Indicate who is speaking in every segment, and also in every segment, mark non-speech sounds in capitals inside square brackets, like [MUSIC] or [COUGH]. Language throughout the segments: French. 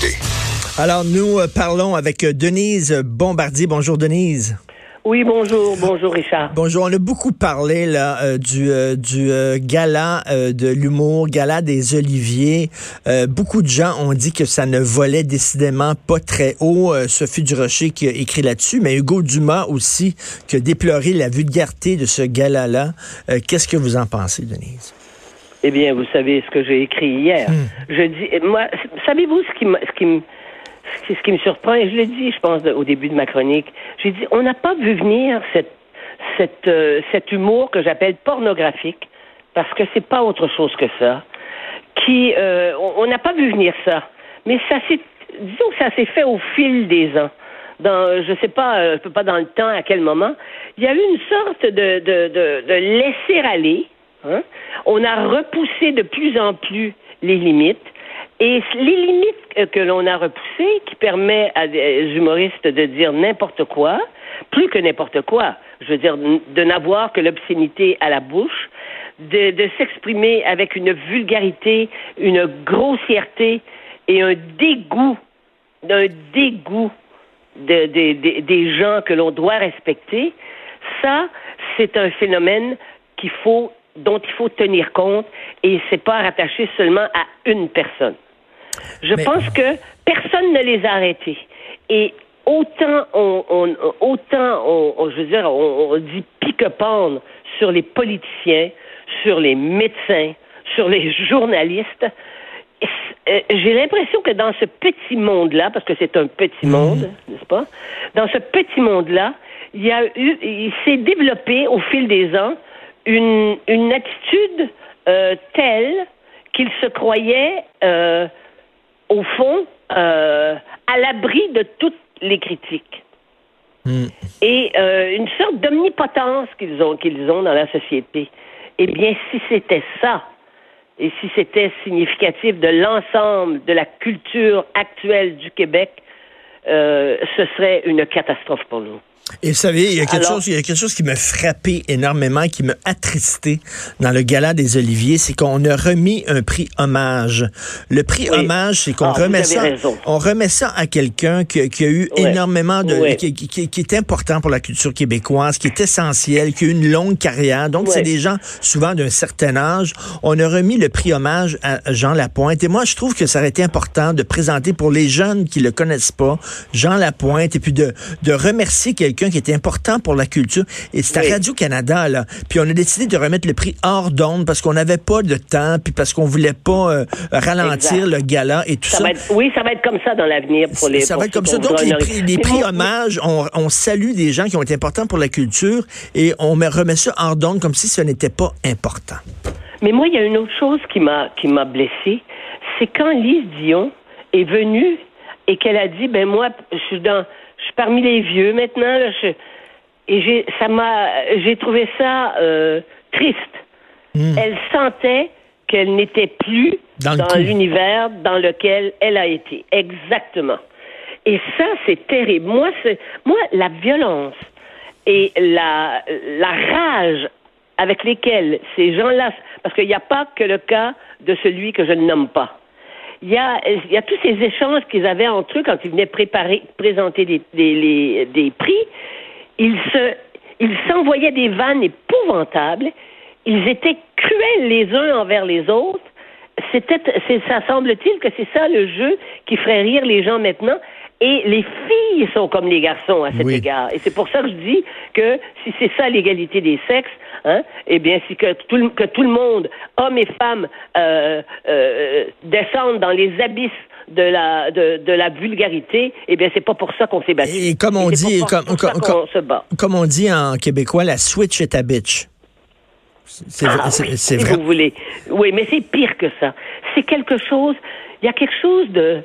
Speaker 1: écoutez.
Speaker 2: Alors, nous euh, parlons avec euh, Denise Bombardier. Bonjour, Denise.
Speaker 3: Oui, bonjour, bonjour Richard.
Speaker 2: Bonjour, on a beaucoup parlé là euh, du, du gala de l'humour, gala des Oliviers. beaucoup de gens ont dit que ça ne volait décidément pas très haut. Sophie Durocher qui a écrit là-dessus, mais Hugo Dumas aussi qui a déploré la vulgarité de ce gala-là. Qu'est-ce que vous en pensez, Denise?
Speaker 3: Eh bien, vous savez ce que j'ai écrit hier. Hmm. Je dis, moi, savez-vous ce qui ce qui me c'est ce qui me surprend, et je l'ai dit, je pense, au début de ma chronique. J'ai dit, on n'a pas vu venir cette, cette, euh, cet humour que j'appelle pornographique, parce que c'est pas autre chose que ça. Qui, euh, on n'a pas vu venir ça, mais ça s'est, disons que ça s'est fait au fil des ans. Dans, je sais pas, euh, pas dans le temps, à quel moment, il y a eu une sorte de, de, de, de laisser aller. Hein? On a repoussé de plus en plus les limites. Et les limites que l'on a repoussées, qui permet à des humoristes de dire n'importe quoi, plus que n'importe quoi, je veux dire, de n'avoir que l'obscénité à la bouche, de, s'exprimer avec une vulgarité, une grossièreté et un dégoût, d'un dégoût de, des gens que l'on doit respecter, ça, c'est un phénomène qu'il faut dont il faut tenir compte et c'est pas rattaché seulement à une personne. Je pense que personne ne les a arrêtés. Et autant on, autant on, je veux dire, on, dit pique-pendre sur les politiciens, sur les médecins, sur les [LAUGHS] journalistes. Euh, j'ai l'impression que dans ce petit monde-là, parce que c'est un petit mmh. monde, n'est-ce pas? Dans ce petit monde-là, il y a eu, il s'est développé au fil des ans une, une attitude euh, telle qu'il se croyait euh, au fond, euh, à l'abri de toutes les critiques. Hmm. Et euh, une sorte d'omnipotence qu'ils ont, qu'ils ont dans la société. Eh bien, si c'était ça, et si c'était significatif de l'ensemble de la culture actuelle du Québec, ce serait une catastrophe pour nous.
Speaker 2: Et vous savez, il y a quelque chose, il y a quelque chose qui m'a frappé énormément, qui m'a attristé dans le gala des Oliviers, c'est qu'on a remis un prix hommage. Le prix hommage, c'est qu'on ah, remet ça, on remet ça à quelqu'un qui, a eu énormément de, qui, qui, est important pour la culture québécoise, qui est essentiel, qui a eu une longue carrière. Donc, c'est des gens souvent d'un certain âge. On a remis le prix hommage à Jean Lapointe. Et moi, je trouve que ça aurait été important de présenter pour les jeunes qui le connaissent pas, Jean Lapointe, et puis de, de remercier quelqu'un qui était important pour la culture. Et c'était à Radio-Canada, là. Puis on a décidé de remettre le prix hors d'onde parce qu'on n'avait pas de temps, puis parce qu'on voulait pas euh, ralentir le gala et tout ça.
Speaker 3: oui, ça va être comme ça dans l'avenir pour les
Speaker 2: Ça va être comme ça. Donc, les prix, les prix [LAUGHS] hommages, on, on, salue des gens qui ont été importants pour la culture et on remet ça hors d'onde comme si ce n'était pas important.
Speaker 3: Mais moi, il y a une autre chose qui m'a qui m'a blessé, c'est quand Lise Dion est venue et qu'elle a dit ben moi je suis dans je suis parmi les vieux maintenant. et j'ai, ça m'a, j'ai trouvé ça euh, triste. Hmm. Elle sentait qu'elle n'était plus dans, l'univers dans lequel elle a été. Exactement. Et ça, c'est terrible. Moi, c'est, moi, la violence et la, la rage avec lesquelles ces gens-là, parce qu'il n'y a pas que le cas de celui que je ne nomme pas il y a, tous ces échanges qu'ils avaient entre eux quand ils venaient préparer, présenter des prix. Ils se, ils s'envoyaient des vannes épouvantables. Ils étaient cruels les uns envers les autres. C'était, ça semble-t-il que c'est ça le jeu qui ferait rire les gens maintenant. Et les filles sont comme les garçons à cet égard. Et c'est pour ça que je dis que si c'est ça l'égalité des sexes, hein, eh bien, si que tout, que tout le monde, hommes et femmes, euh, euh, descendent dans les abysses de la de, de la vulgarité, eh bien c'est pas pour ça qu'on s'est battu.
Speaker 2: Et comme on dit, comme, comme, on dit en québécois, la switch est à bitch.
Speaker 3: C'est ah, vrai. Si vous voulez. Oui, mais c'est pire que ça. C'est quelque chose. Il y a quelque chose de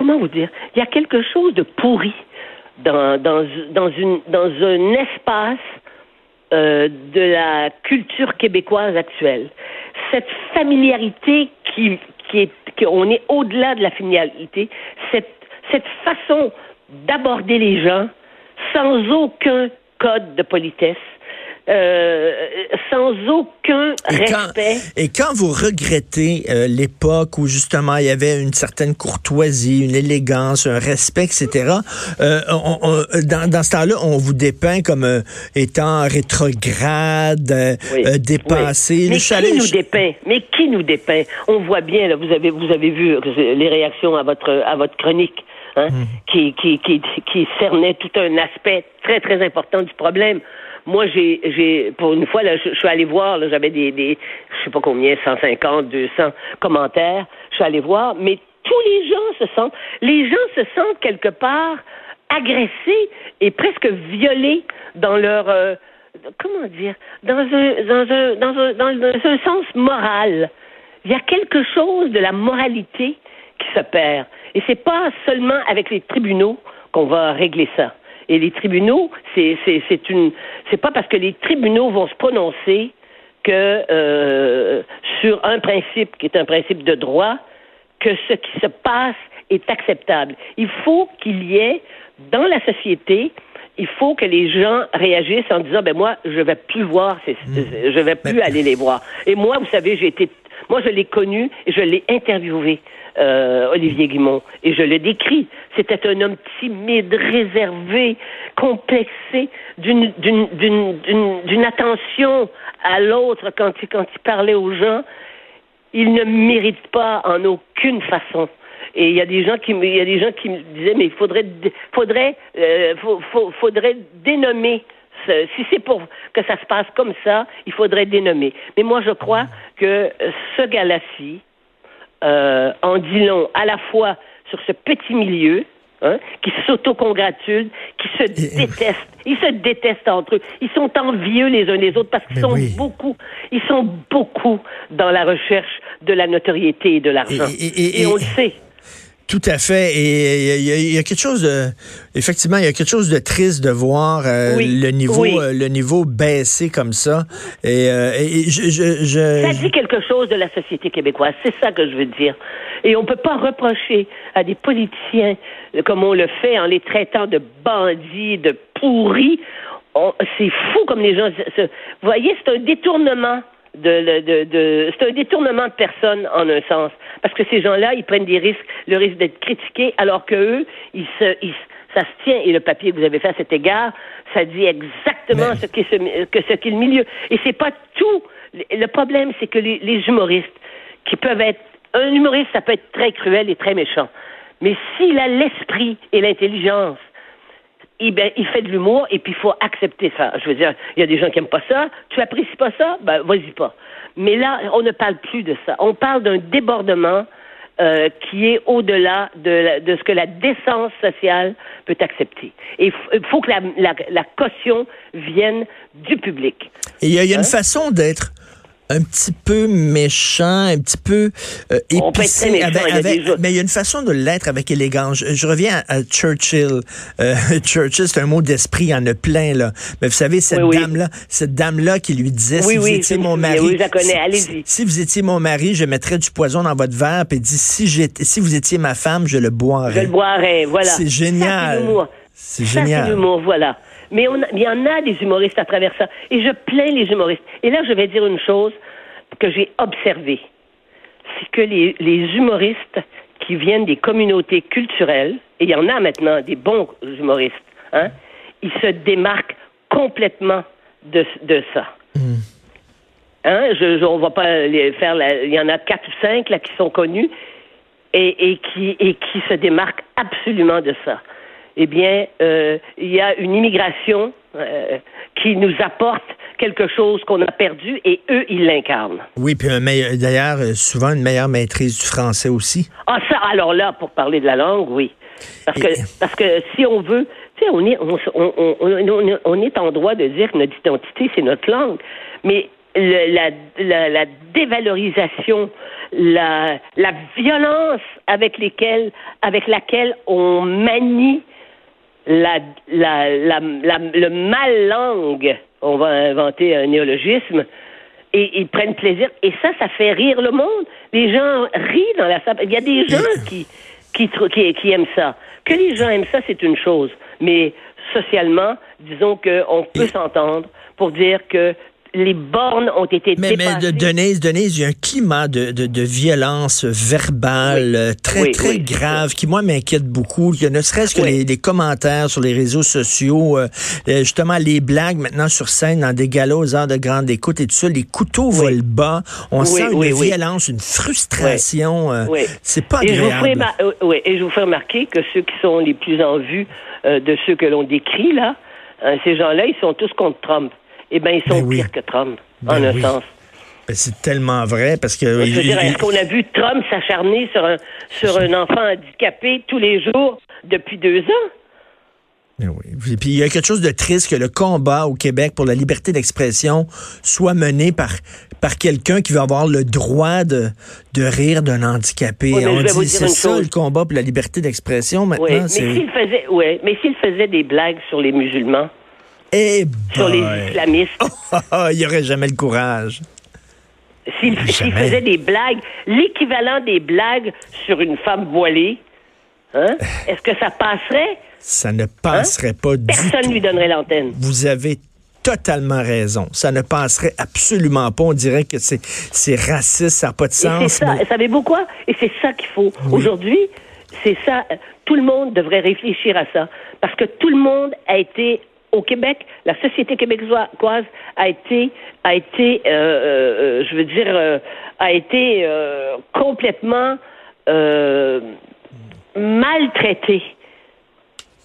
Speaker 3: comment vous dire, il y a quelque chose de pourri dans, un espace euh, de la culture québécoise actuelle. Cette familiarité qui, est, est au-delà de la familiarité, cette, cette façon d'aborder les gens sans aucun code de politesse, euh, sans aucun respect.
Speaker 2: et quand vous regrettez euh, l'époque où justement il y avait une certaine courtoisie, une élégance, un respect, etc., euh, dans, dans, ce temps-là, on vous dépeint comme étant rétrograde, dépassé.
Speaker 3: Mais qui nous dépeint? Mais qui nous dépeint? On voit bien là, vous avez vous avez vu les réactions à votre à votre chronique. Hein, hmm. qui, qui, qui, qui cernait tout un aspect très, très important du problème. Moi, j'ai, j'ai, pour une fois, je, suis allé voir, là, j'avais des, des, je sais pas combien, 150, 200 commentaires. Je suis allé voir, mais tous les gens se sentent, les gens se sentent quelque part agressés et presque violés dans leur, euh, comment dire, dans un, dans un, dans un, dans un sens moral. Il y a quelque chose de la moralité qui se perd. Et c'est pas seulement avec les tribunaux qu'on va régler ça. Et les tribunaux, c'est c'est une c'est pas parce que les tribunaux vont se prononcer que euh, sur un principe qui est un principe de droit que ce qui se passe est acceptable. Il faut qu'il y ait dans la société il faut que les gens réagissent en disant ben moi je vais plus voir ces, mmh. je vais plus aller les voir et moi vous savez j'ai été moi je l'ai connu et je l'ai interviewé euh, Olivier Guimont. Et je le décris. C'était un homme timide, réservé, complexé, d'une, attention à l'autre quand il, parlait aux gens. Il ne mérite pas en aucune façon. Et il y a des gens qui, me disaient, mais il faudrait, euh, dénommer si c'est pour que ça se passe comme ça, il faudrait dénommer. Mais moi, je crois que ce gars-là-ci, euh, en dit long à la fois sur ce petit milieu, Hein, qui s'autocongratulent, qui se détestent. Ils se détestent entre eux. Ils sont envieux les uns les autres parce qu'ils sont beaucoup, ils sont beaucoup dans la recherche de la notoriété et de l'argent. et, on le sait.
Speaker 2: Tout à fait. Et il y, a quelque chose de, effectivement, il y a quelque chose de triste de voir euh, le niveau, euh, le niveau baisser comme ça. Et, euh, je, je,
Speaker 3: ça dit quelque chose de la société québécoise. C'est ça que je veux dire. Et on peut pas reprocher à des politiciens, comme on le fait en les traitant de bandits, de pourris. C'est fou comme les gens. Vous voyez, c'est un détournement de, de, de c'est un détournement de personnes en un sens. Parce que ces gens-là, ils prennent des risques, le risque d'être critiqués, alors que eux, ils se, ils, ça se tient. Et le papier que vous avez fait à cet égard, ça dit exactement ce qu'est ce, que ce qu'est le milieu. Et c'est pas tout. Le problème, c'est que les, les humoristes, qui peuvent être, un humoriste, ça peut être très cruel et très méchant. Mais s'il a l'esprit et l'intelligence eh ben, il fait de l'humour et puis il faut accepter ça. Je veux dire, il y a des gens qui aiment pas ça. Tu apprécies pas ça? Ben, vas-y pas. Mais là, on ne parle plus de ça. On parle d'un débordement euh, qui est au-delà de, de, ce que la décence sociale peut accepter. Et il faut que la, la, la, caution vienne du public.
Speaker 2: Et il y a, une hein? façon d'être un petit peu méchant, un petit peu euh, épicé. avec, mais il y a une façon de l'être avec élégance. Je, reviens à, Churchill. Euh, [LAUGHS] Churchill, c'est un mot d'esprit, il y en a plein là. Mais vous savez cette dame là, cette dame là qui lui disait si vous étiez mon mari. Si, vous étiez mon mari, je mettrais du poison dans votre verre, puis dit si j'étais, si vous étiez ma femme, je le boirais.
Speaker 3: Je le boirais, voilà.
Speaker 2: C'est génial. C'est génial.
Speaker 3: C'est l'humour, voilà. Mais il y en a des humoristes à travers ça. Et je plains les humoristes. Et là, je vais dire une chose que j'ai observée. C'est que les, humoristes qui viennent des communautés culturelles, et il y en a maintenant des bons humoristes, hein, ils se démarquent complètement de, de ça. Hmm. Hein, je, on va pas les faire. il y en a quatre ou cinq là qui sont connus et, et qui et qui se démarquent absolument de ça eh bien, euh, il y a une immigration euh, qui nous apporte quelque chose qu'on a perdu et eux, ils l'incarnent.
Speaker 2: Oui, puis d'ailleurs, euh, souvent une meilleure maîtrise du français aussi.
Speaker 3: Ah, ça, alors là, pour parler de la langue, oui. Parce que, parce que si on veut, tu sais, on est, on, on, on, est en droit de dire que notre identité, c'est notre langue. Mais la, la, la, dévalorisation, la, la violence avec, lesquelles, avec laquelle on manie la, la, la, le mal langue, on va inventer un néologisme, et ils prennent plaisir. Et ça, ça fait rire le monde. Les gens rient dans la salle. Il y a des gens [COUGHS] qui, qui, qui, qui aiment ça. Que les gens aiment ça, c'est une chose. Mais socialement, disons qu'on peut s'entendre pour dire que les bornes ont été
Speaker 2: mais,
Speaker 3: dépassées.
Speaker 2: Mais de Denise, Denise, il y a un climat de, de, de violence verbale euh, très, très grave qui, moi, m'inquiète beaucoup. Il y a ne serait-ce que les, les, commentaires sur les réseaux sociaux, euh, euh, justement, les blagues maintenant sur scène dans des galas aux heures de grande écoute et tout ça, les couteaux volent bas. On sent une violence, une frustration. C'est pas agréable.
Speaker 3: Et je, vous fais remarquer que ceux qui sont les plus en vue de ceux que l'on décrit, là, ces gens-là, ils sont tous contre Trump eh bien, ils sont ben pires que Trump, en ben un sens.
Speaker 2: Ben, c'est tellement vrai parce que.
Speaker 3: Je veux dire, est-ce qu'on a vu Trump s'acharner sur un, sur un enfant handicapé tous les jours depuis deux ans?
Speaker 2: oui. Puis il y a quelque chose de triste que le combat au Québec pour la liberté d'expression soit mené par, par quelqu'un qui veut avoir le droit de, de rire d'un handicapé. On dit c'est ça le combat pour la liberté d'expression maintenant. Oui, mais
Speaker 3: s'il faisait, ouais, mais s'il faisait des blagues sur les musulmans,
Speaker 2: eh
Speaker 3: sur les islamistes. [LAUGHS]
Speaker 2: il n'y aurait jamais le courage.
Speaker 3: S'il faisait des blagues, l'équivalent des blagues sur une femme voilée, hein, [LAUGHS] est-ce que ça passerait?
Speaker 2: Ça ne passerait pas du
Speaker 3: tout. Personne lui donnerait l'antenne.
Speaker 2: Vous avez totalement raison. Ça ne passerait absolument pas. On dirait que c'est, c'est raciste, ça n'a pas de sens.
Speaker 3: ça. Savez-vous quoi? Et c'est ça qu'il faut. Aujourd'hui, c'est ça. Tout le monde devrait réfléchir à ça. Parce que tout le monde a été au Québec, la société québécoise a été, a été, euh, euh, je veux dire, euh, a été complètement maltraitée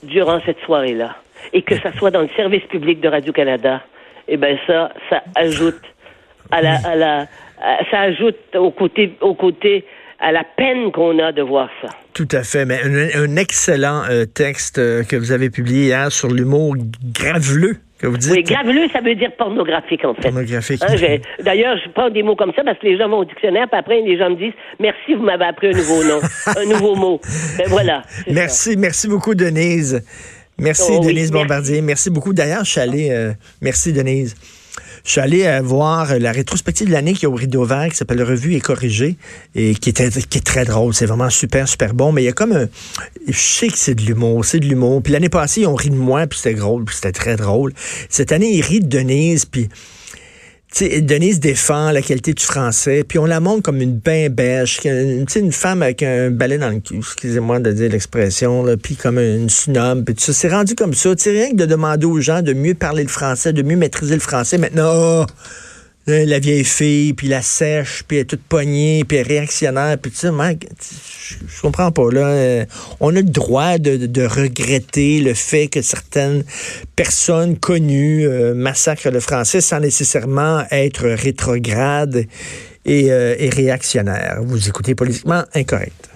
Speaker 3: durant cette soirée-là. Et que ça soit dans le service public de Radio-Canada, eh ben ça, ça ajoute à la, à la, ça ajoute au côté, au côté à la peine qu'on a de voir ça.
Speaker 2: Tout à fait. Mais un, excellent euh, texte euh, que vous avez publié hier sur l'humour graveleux. Que vous dites.
Speaker 3: Oui, graveleux, ça veut dire pornographique, en fait.
Speaker 2: Pornographique.
Speaker 3: Hein, d'ailleurs, je prends des mots comme ça parce que les gens vont au dictionnaire, puis après, les gens me disent Merci, vous m'avez appris un nouveau nom, [LAUGHS] un nouveau mot. Ben voilà.
Speaker 2: Merci, merci beaucoup, Denise. Merci, oh Denise Bombardier. Merci. beaucoup. D'ailleurs, je suis allé. Euh, merci, Denise. Je suis allé euh, voir la rétrospective de l'année qui est au Rideau Vert, qui s'appelle Revue et corrigée, et qui qui est très drôle. C'est vraiment super, super bon. Mais il y a comme un... Je sais que c'est de l'humour, c'est de l'humour. Puis l'année passée, ils ont ri de moi, puis c'était drôle, puis c'était très drôle. Cette année, ils rient de Denise, puis Denise défend la qualité du français, puis on la montre comme une bain bêche, une, une femme avec un balai dans le cul, excusez-moi de dire l'expression, puis comme une snob, puis tout ça. C'est rendu comme ça. C'est rien que de demander aux gens de mieux parler le français, de mieux maîtriser le français. Maintenant, oh, la vieille fille, puis la sèche, puis elle est toute poignée, puis réactionnaire, puis tu sais, je, comprends pas, là. Euh, on a le droit de, regretter le fait que certaines personnes connues euh, massacrent le français sans nécessairement être rétrograde et, et réactionnaire. Vous écoutez politiquement incorrect.